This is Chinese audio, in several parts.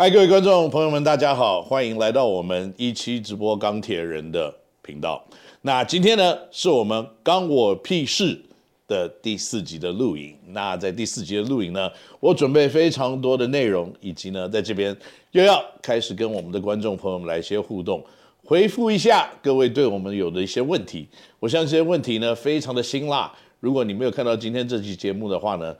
嗨，各位观众朋友们，大家好，欢迎来到我们一期直播钢铁人的频道。那今天呢，是我们刚我屁事的第四集的录影。那在第四集的录影呢，我准备非常多的内容，以及呢，在这边又要开始跟我们的观众朋友们来一些互动，回复一下各位对我们有的一些问题。我相信这些问题呢，非常的辛辣。如果你没有看到今天这期节目的话呢，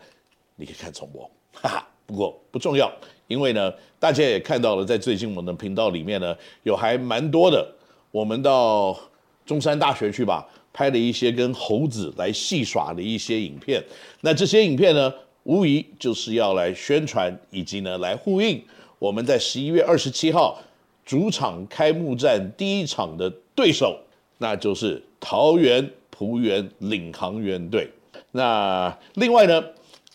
你可以看重播，哈哈。不过不重要，因为呢，大家也看到了，在最近我们的频道里面呢，有还蛮多的，我们到中山大学去吧，拍了一些跟猴子来戏耍的一些影片。那这些影片呢，无疑就是要来宣传，以及呢来呼应我们在十一月二十七号主场开幕战第一场的对手，那就是桃园璞园领航员队。那另外呢？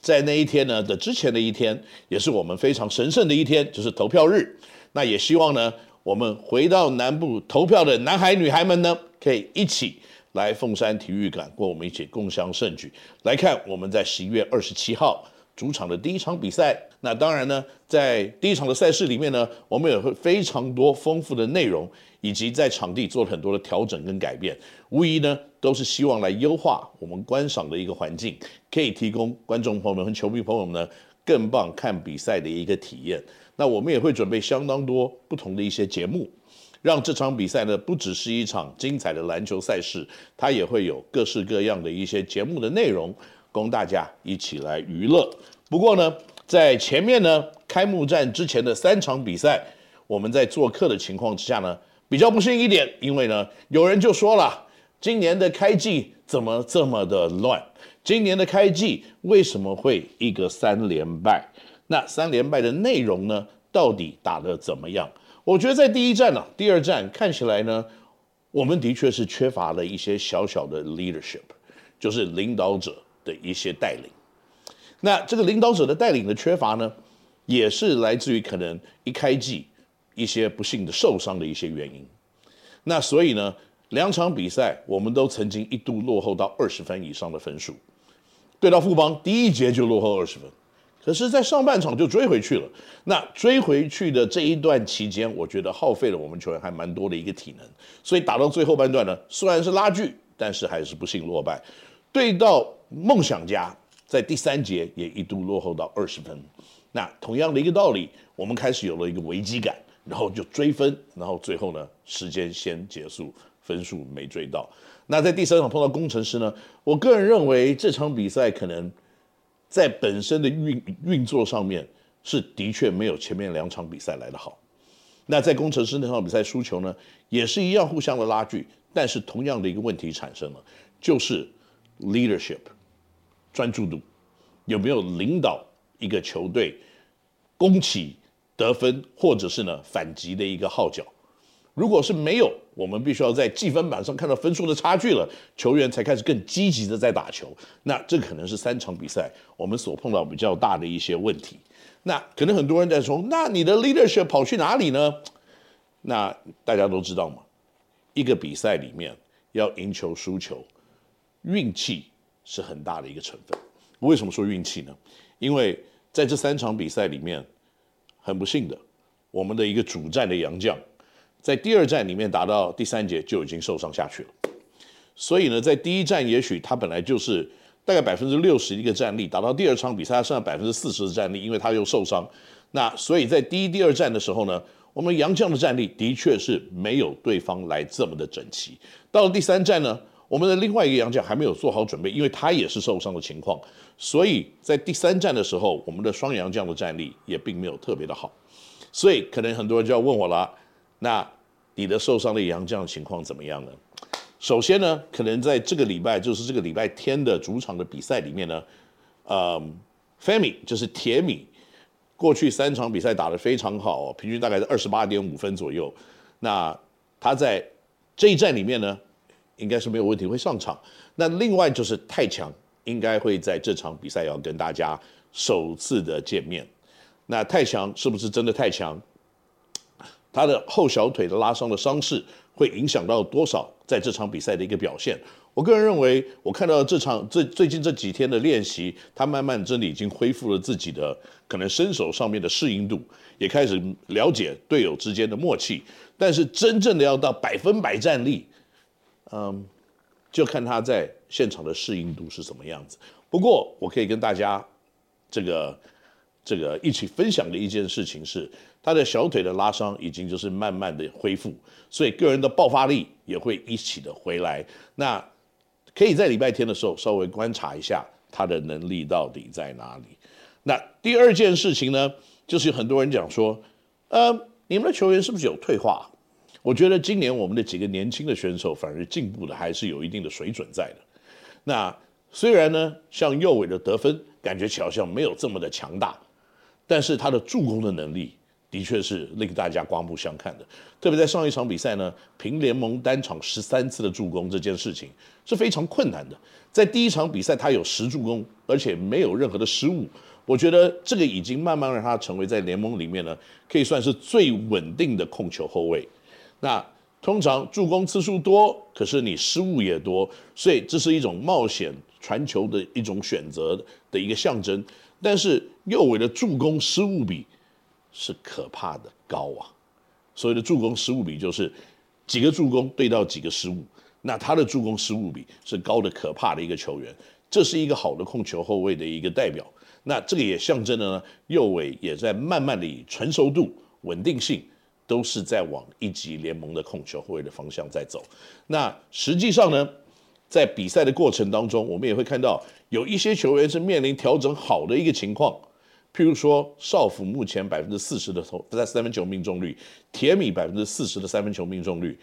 在那一天呢的之前的一天，也是我们非常神圣的一天，就是投票日。那也希望呢，我们回到南部投票的男孩女孩们呢，可以一起来凤山体育馆，跟我们一起共享盛举，来看我们在十一月二十七号主场的第一场比赛。那当然呢，在第一场的赛事里面呢，我们也会非常多丰富的内容。以及在场地做了很多的调整跟改变，无疑呢都是希望来优化我们观赏的一个环境，可以提供观众朋友们和球迷朋友们呢更棒看比赛的一个体验。那我们也会准备相当多不同的一些节目，让这场比赛呢不只是一场精彩的篮球赛事，它也会有各式各样的一些节目的内容供大家一起来娱乐。不过呢，在前面呢开幕战之前的三场比赛，我们在做客的情况之下呢。比较不幸一点，因为呢，有人就说了，今年的开季怎么这么的乱？今年的开季为什么会一个三连败？那三连败的内容呢，到底打得怎么样？我觉得在第一站呢，第二站看起来呢，我们的确是缺乏了一些小小的 leadership，就是领导者的一些带领。那这个领导者的带领的缺乏呢，也是来自于可能一开季。一些不幸的受伤的一些原因，那所以呢，两场比赛我们都曾经一度落后到二十分以上的分数，对到富邦第一节就落后二十分，可是，在上半场就追回去了。那追回去的这一段期间，我觉得耗费了我们球员还蛮多的一个体能，所以打到最后半段呢，虽然是拉锯，但是还是不幸落败。对到梦想家，在第三节也一度落后到二十分，那同样的一个道理，我们开始有了一个危机感。然后就追分，然后最后呢，时间先结束，分数没追到。那在第三场碰到工程师呢，我个人认为这场比赛可能在本身的运运作上面是的确没有前面两场比赛来的好。那在工程师那场比赛输球呢，也是一样互相的拉锯，但是同样的一个问题产生了，就是 leadership 专注度有没有领导一个球队攻起。得分，或者是呢反击的一个号角，如果是没有，我们必须要在计分板上看到分数的差距了，球员才开始更积极的在打球。那这可能是三场比赛我们所碰到比较大的一些问题。那可能很多人在说，那你的 leadership 跑去哪里呢？那大家都知道嘛，一个比赛里面要赢球输球，运气是很大的一个成分。为什么说运气呢？因为在这三场比赛里面。很不幸的，我们的一个主战的洋将，在第二战里面打到第三节就已经受伤下去了。所以呢，在第一战也许他本来就是大概百分之六十一个战力，打到第二场比赛他剩下百分之四十的战力，因为他又受伤。那所以在第一、第二战的时候呢，我们洋将的战力的确是没有对方来这么的整齐。到了第三战呢，我们的另外一个洋将还没有做好准备，因为他也是受伤的情况。所以在第三站的时候，我们的双洋将的战力也并没有特别的好，所以可能很多人就要问我了，那你的受伤的杨将情况怎么样呢？首先呢，可能在这个礼拜，就是这个礼拜天的主场的比赛里面呢，呃，Femi 就是铁米，过去三场比赛打得非常好，平均大概是二十八点五分左右。那他在这一战里面呢，应该是没有问题会上场。那另外就是太强。应该会在这场比赛要跟大家首次的见面。那太强是不是真的太强？他的后小腿的拉伤的伤势会影响到多少在这场比赛的一个表现？我个人认为，我看到这场最最近这几天的练习，他慢慢真的已经恢复了自己的可能身手上面的适应度，也开始了解队友之间的默契。但是真正的要到百分百战力，嗯，就看他在现场的适应度是什么样子。不过我可以跟大家这个这个一起分享的一件事情是，他的小腿的拉伤已经就是慢慢的恢复，所以个人的爆发力也会一起的回来。那可以在礼拜天的时候稍微观察一下他的能力到底在哪里。那第二件事情呢，就是很多人讲说，呃，你们的球员是不是有退化？我觉得今年我们的几个年轻的选手反而进步的还是有一定的水准在的。那虽然呢，像右伟的得分感觉好像没有这么的强大，但是他的助攻的能力。的确是令大家刮目相看的，特别在上一场比赛呢，平联盟单场十三次的助攻这件事情是非常困难的。在第一场比赛，他有十助攻，而且没有任何的失误。我觉得这个已经慢慢让他成为在联盟里面呢，可以算是最稳定的控球后卫。那通常助攻次数多，可是你失误也多，所以这是一种冒险传球的一种选择的一个象征。但是右尾的助攻失误比。是可怕的高啊！所谓的助攻失误比就是几个助攻对到几个失误，那他的助攻失误比是高的可怕的一个球员，这是一个好的控球后卫的一个代表。那这个也象征了呢，右尾也在慢慢的以成熟度、稳定性都是在往一级联盟的控球后卫的方向在走。那实际上呢，在比赛的过程当中，我们也会看到有一些球员是面临调整好的一个情况。譬如说，少辅目前百分之四十的投在三分球命中率，铁米百分之四十的三分球命中率。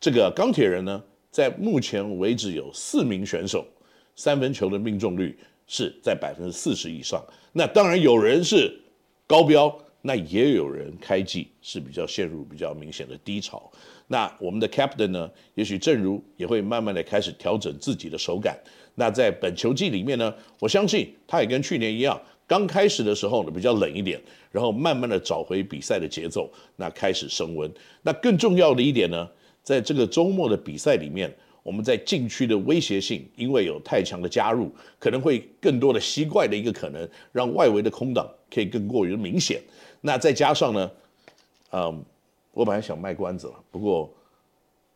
这个钢铁人呢，在目前为止有四名选手三分球的命中率是在百分之四十以上。那当然有人是高标，那也有人开季是比较陷入比较明显的低潮。那我们的 captain 呢，也许正如也会慢慢的开始调整自己的手感。那在本球季里面呢，我相信他也跟去年一样。刚开始的时候呢，比较冷一点，然后慢慢的找回比赛的节奏，那开始升温。那更重要的一点呢，在这个周末的比赛里面，我们在禁区的威胁性，因为有太强的加入，可能会更多的吸怪的一个可能，让外围的空档可以更过于明显。那再加上呢，嗯，我本来想卖关子了，不过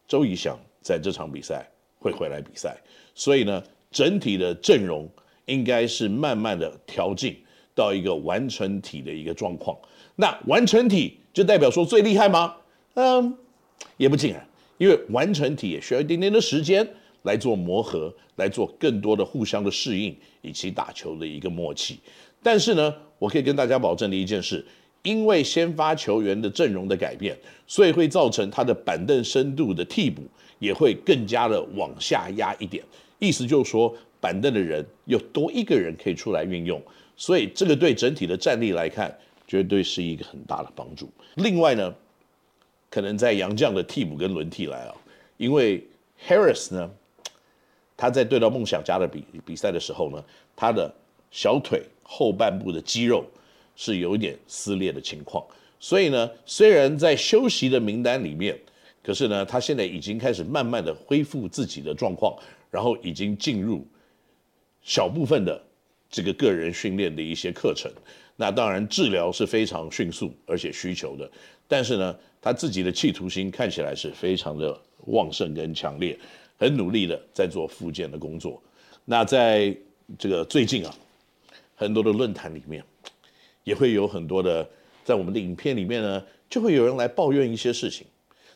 周怡翔在这场比赛会回来比赛，所以呢，整体的阵容应该是慢慢的调进。到一个完成体的一个状况，那完成体就代表说最厉害吗？嗯，也不尽然，因为完成体也需要一点点的时间来做磨合，来做更多的互相的适应以及打球的一个默契。但是呢，我可以跟大家保证的一件事，因为先发球员的阵容的改变，所以会造成他的板凳深度的替补也会更加的往下压一点。意思就是说，板凳的人又多一个人可以出来运用。所以这个对整体的战力来看，绝对是一个很大的帮助。另外呢，可能在杨将的替补跟轮替来啊，因为 Harris 呢，他在对到梦想家的比比赛的时候呢，他的小腿后半部的肌肉是有一点撕裂的情况。所以呢，虽然在休息的名单里面，可是呢，他现在已经开始慢慢的恢复自己的状况，然后已经进入小部分的。这个个人训练的一些课程，那当然治疗是非常迅速而且需求的，但是呢，他自己的企图心看起来是非常的旺盛跟强烈，很努力的在做复健的工作。那在这个最近啊，很多的论坛里面，也会有很多的，在我们的影片里面呢，就会有人来抱怨一些事情。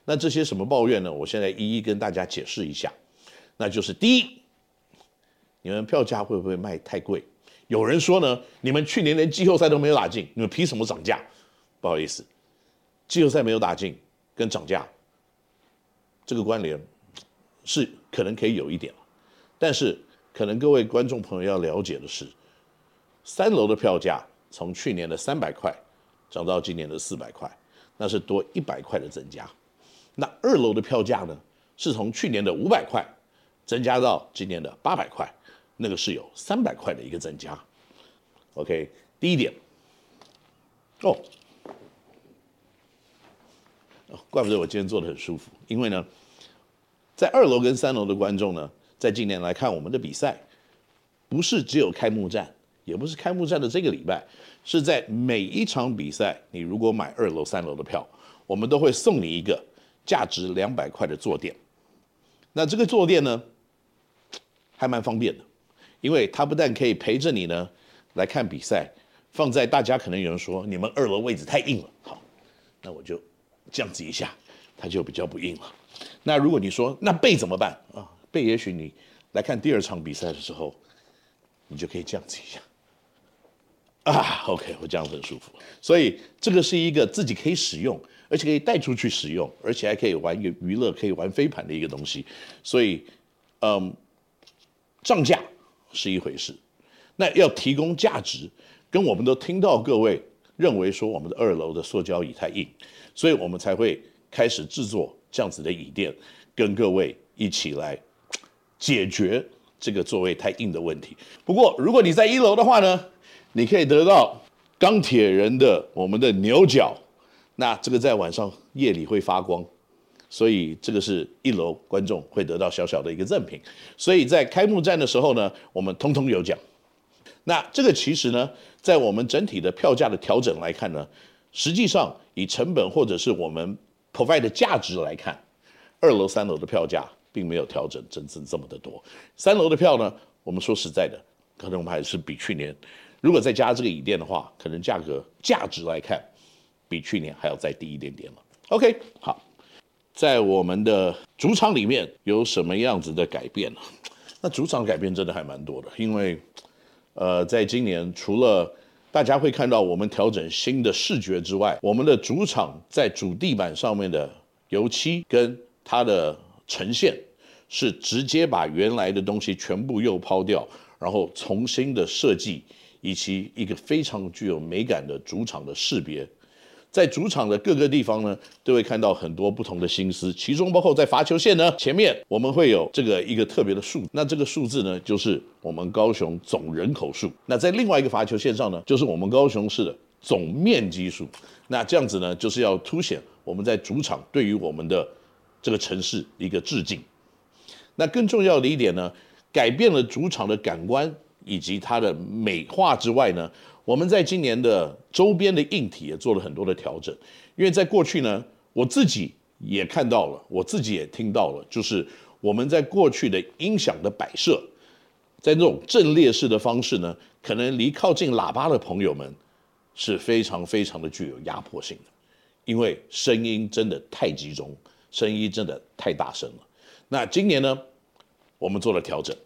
那这些什么抱怨呢？我现在一一跟大家解释一下。那就是第一，你们票价会不会卖太贵？有人说呢，你们去年连季后赛都没有打进，你们凭什么涨价？不好意思，季后赛没有打进跟涨价这个关联是可能可以有一点，但是可能各位观众朋友要了解的是，三楼的票价从去年的三百块涨到今年的四百块，那是多一百块的增加。那二楼的票价呢，是从去年的五百块增加到今年的八百块。那个是有三百块的一个增加，OK，第一点，哦，怪不得我今天坐的很舒服，因为呢，在二楼跟三楼的观众呢，在今年来看我们的比赛，不是只有开幕战，也不是开幕战的这个礼拜，是在每一场比赛，你如果买二楼、三楼的票，我们都会送你一个价值两百块的坐垫。那这个坐垫呢，还蛮方便的，因为它不但可以陪着你呢来看比赛，放在大家可能有人说你们二楼位置太硬了，好，那我就这样子一下，它就比较不硬了。那如果你说那背怎么办啊？背也许你来看第二场比赛的时候，你就可以这样子一下，啊，OK，我这样很舒服。所以这个是一个自己可以使用，而且可以带出去使用，而且还可以玩一个娱乐，可以玩飞盘的一个东西。所以，嗯，涨价是一回事，那要提供价值，跟我们都听到各位认为说我们的二楼的塑胶椅太硬，所以我们才会开始制作这样子的椅垫，跟各位一起来。解决这个座位太硬的问题。不过，如果你在一楼的话呢，你可以得到钢铁人的我们的牛角，那这个在晚上夜里会发光，所以这个是一楼观众会得到小小的一个赠品。所以在开幕战的时候呢，我们通通有奖。那这个其实呢，在我们整体的票价的调整来看呢，实际上以成本或者是我们 provide 的价值来看，二楼、三楼的票价。并没有调整真正这么的多。三楼的票呢，我们说实在的，可能我们还是比去年，如果再加这个椅垫的话，可能价格价值来看，比去年还要再低一点点了。OK，好，在我们的主场里面有什么样子的改变呢？那主场改变真的还蛮多的，因为呃，在今年除了大家会看到我们调整新的视觉之外，我们的主场在主地板上面的油漆跟它的呈现是直接把原来的东西全部又抛掉，然后重新的设计，以及一个非常具有美感的主场的识别，在主场的各个地方呢，都会看到很多不同的心思，其中包括在罚球线呢前面，我们会有这个一个特别的数，那这个数字呢，就是我们高雄总人口数，那在另外一个罚球线上呢，就是我们高雄市的总面积数，那这样子呢，就是要凸显我们在主场对于我们的。这个城市一个致敬。那更重要的一点呢，改变了主场的感官以及它的美化之外呢，我们在今年的周边的硬体也做了很多的调整。因为在过去呢，我自己也看到了，我自己也听到了，就是我们在过去的音响的摆设，在那种阵列式的方式呢，可能离靠近喇叭的朋友们是非常非常的具有压迫性的，因为声音真的太集中。声音真的太大声了。那今年呢，我们做了调整，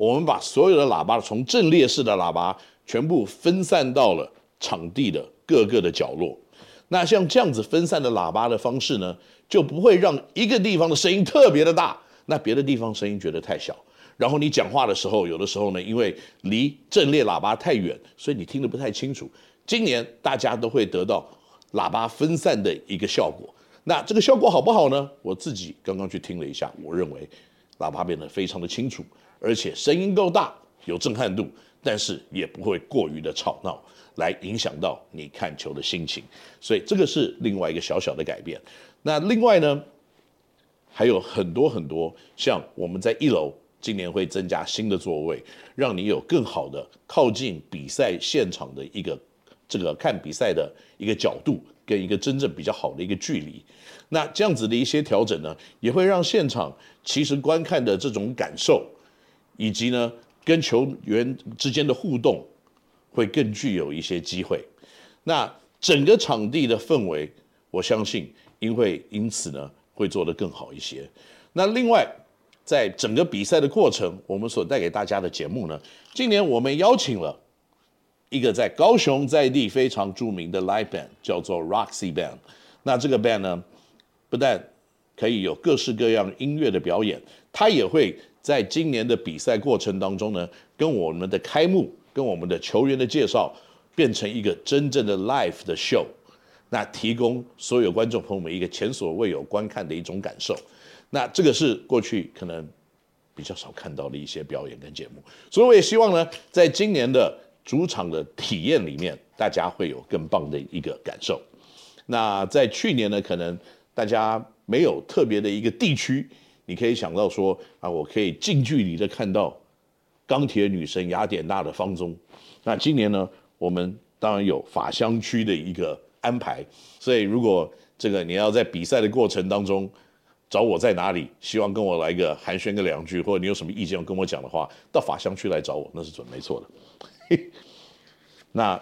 我们把所有的喇叭从阵列式的喇叭全部分散到了场地的各个的角落。那像这样子分散的喇叭的方式呢，就不会让一个地方的声音特别的大，那别的地方声音觉得太小。然后你讲话的时候，有的时候呢，因为离阵列喇叭太远，所以你听得不太清楚。今年大家都会得到喇叭分散的一个效果。那这个效果好不好呢？我自己刚刚去听了一下，我认为喇叭变得非常的清楚，而且声音够大，有震撼度，但是也不会过于的吵闹，来影响到你看球的心情。所以这个是另外一个小小的改变。那另外呢，还有很多很多，像我们在一楼今年会增加新的座位，让你有更好的靠近比赛现场的一个这个看比赛的一个角度。跟一个真正比较好的一个距离，那这样子的一些调整呢，也会让现场其实观看的这种感受，以及呢跟球员之间的互动，会更具有一些机会。那整个场地的氛围，我相信因为因此呢会做得更好一些。那另外，在整个比赛的过程，我们所带给大家的节目呢，今年我们邀请了。一个在高雄在地非常著名的 live band 叫做 Roxy Band，那这个 band 呢，不但可以有各式各样音乐的表演，它也会在今年的比赛过程当中呢，跟我们的开幕、跟我们的球员的介绍，变成一个真正的 live 的 show，那提供所有观众朋友们一个前所未有观看的一种感受。那这个是过去可能比较少看到的一些表演跟节目，所以我也希望呢，在今年的。主场的体验里面，大家会有更棒的一个感受。那在去年呢，可能大家没有特别的一个地区，你可以想到说啊，我可以近距离的看到钢铁女神雅典娜的方中。那今年呢，我们当然有法香区的一个安排，所以如果这个你要在比赛的过程当中找我在哪里，希望跟我来个寒暄个两句，或者你有什么意见要跟我讲的话，到法香区来找我，那是准没错的。那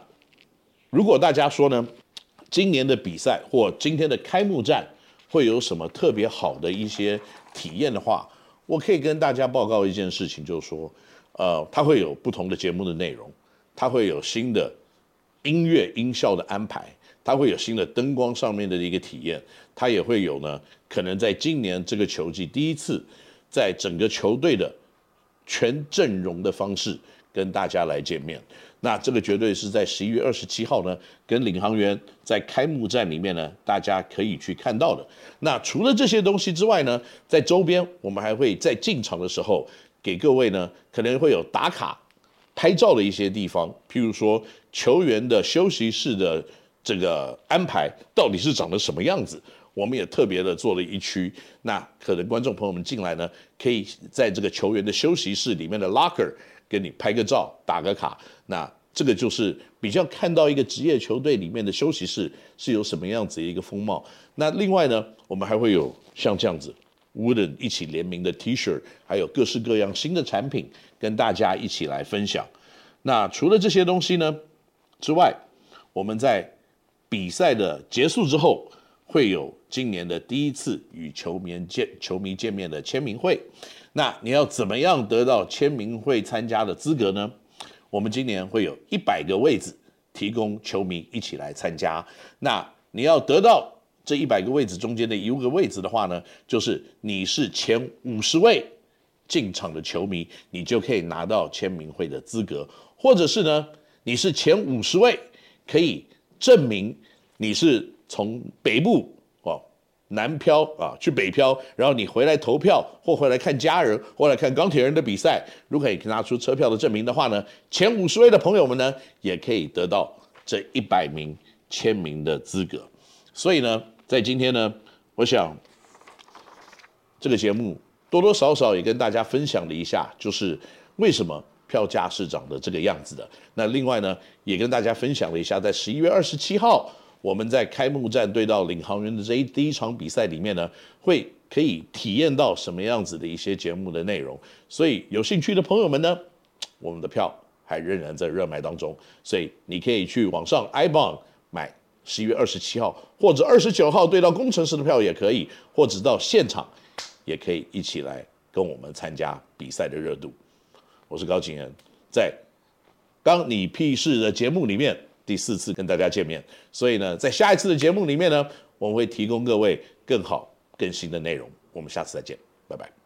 如果大家说呢，今年的比赛或今天的开幕战会有什么特别好的一些体验的话，我可以跟大家报告一件事情，就是说，呃，它会有不同的节目的内容。它会有新的音乐音效的安排，它会有新的灯光上面的一个体验，它也会有呢，可能在今年这个球季第一次，在整个球队的全阵容的方式跟大家来见面。那这个绝对是在十一月二十七号呢，跟领航员在开幕战里面呢，大家可以去看到的。那除了这些东西之外呢，在周边我们还会在进场的时候给各位呢，可能会有打卡。拍照的一些地方，譬如说球员的休息室的这个安排到底是长得什么样子，我们也特别的做了一区。那可能观众朋友们进来呢，可以在这个球员的休息室里面的 locker 给你拍个照、打个卡。那这个就是比较看到一个职业球队里面的休息室是有什么样子的一个风貌。那另外呢，我们还会有像这样子。Wooden 一起联名的 T 恤，还有各式各样新的产品，跟大家一起来分享。那除了这些东西呢之外，我们在比赛的结束之后，会有今年的第一次与球迷见球迷见面的签名会。那你要怎么样得到签名会参加的资格呢？我们今年会有一百个位置提供球迷一起来参加。那你要得到。这一百个位置中间的一个位置的话呢，就是你是前五十位进场的球迷，你就可以拿到签名会的资格；或者是呢，你是前五十位，可以证明你是从北部南漂啊去北漂，然后你回来投票或回来看家人或来看钢铁人的比赛，如果可以拿出车票的证明的话呢，前五十位的朋友们呢，也可以得到这一百名签名的资格。所以呢。在今天呢，我想这个节目多多少少也跟大家分享了一下，就是为什么票价是涨的这个样子的。那另外呢，也跟大家分享了一下，在十一月二十七号我们在开幕战对到领航员的这一第一场比赛里面呢，会可以体验到什么样子的一些节目的内容。所以有兴趣的朋友们呢，我们的票还仍然在热卖当中，所以你可以去网上 i b o n 买。十一月二十七号或者二十九号对到工程师的票也可以，或者到现场也可以一起来跟我们参加比赛的热度。我是高景恩，在刚你屁事的节目里面第四次跟大家见面，所以呢，在下一次的节目里面呢，我们会提供各位更好更新的内容。我们下次再见，拜拜。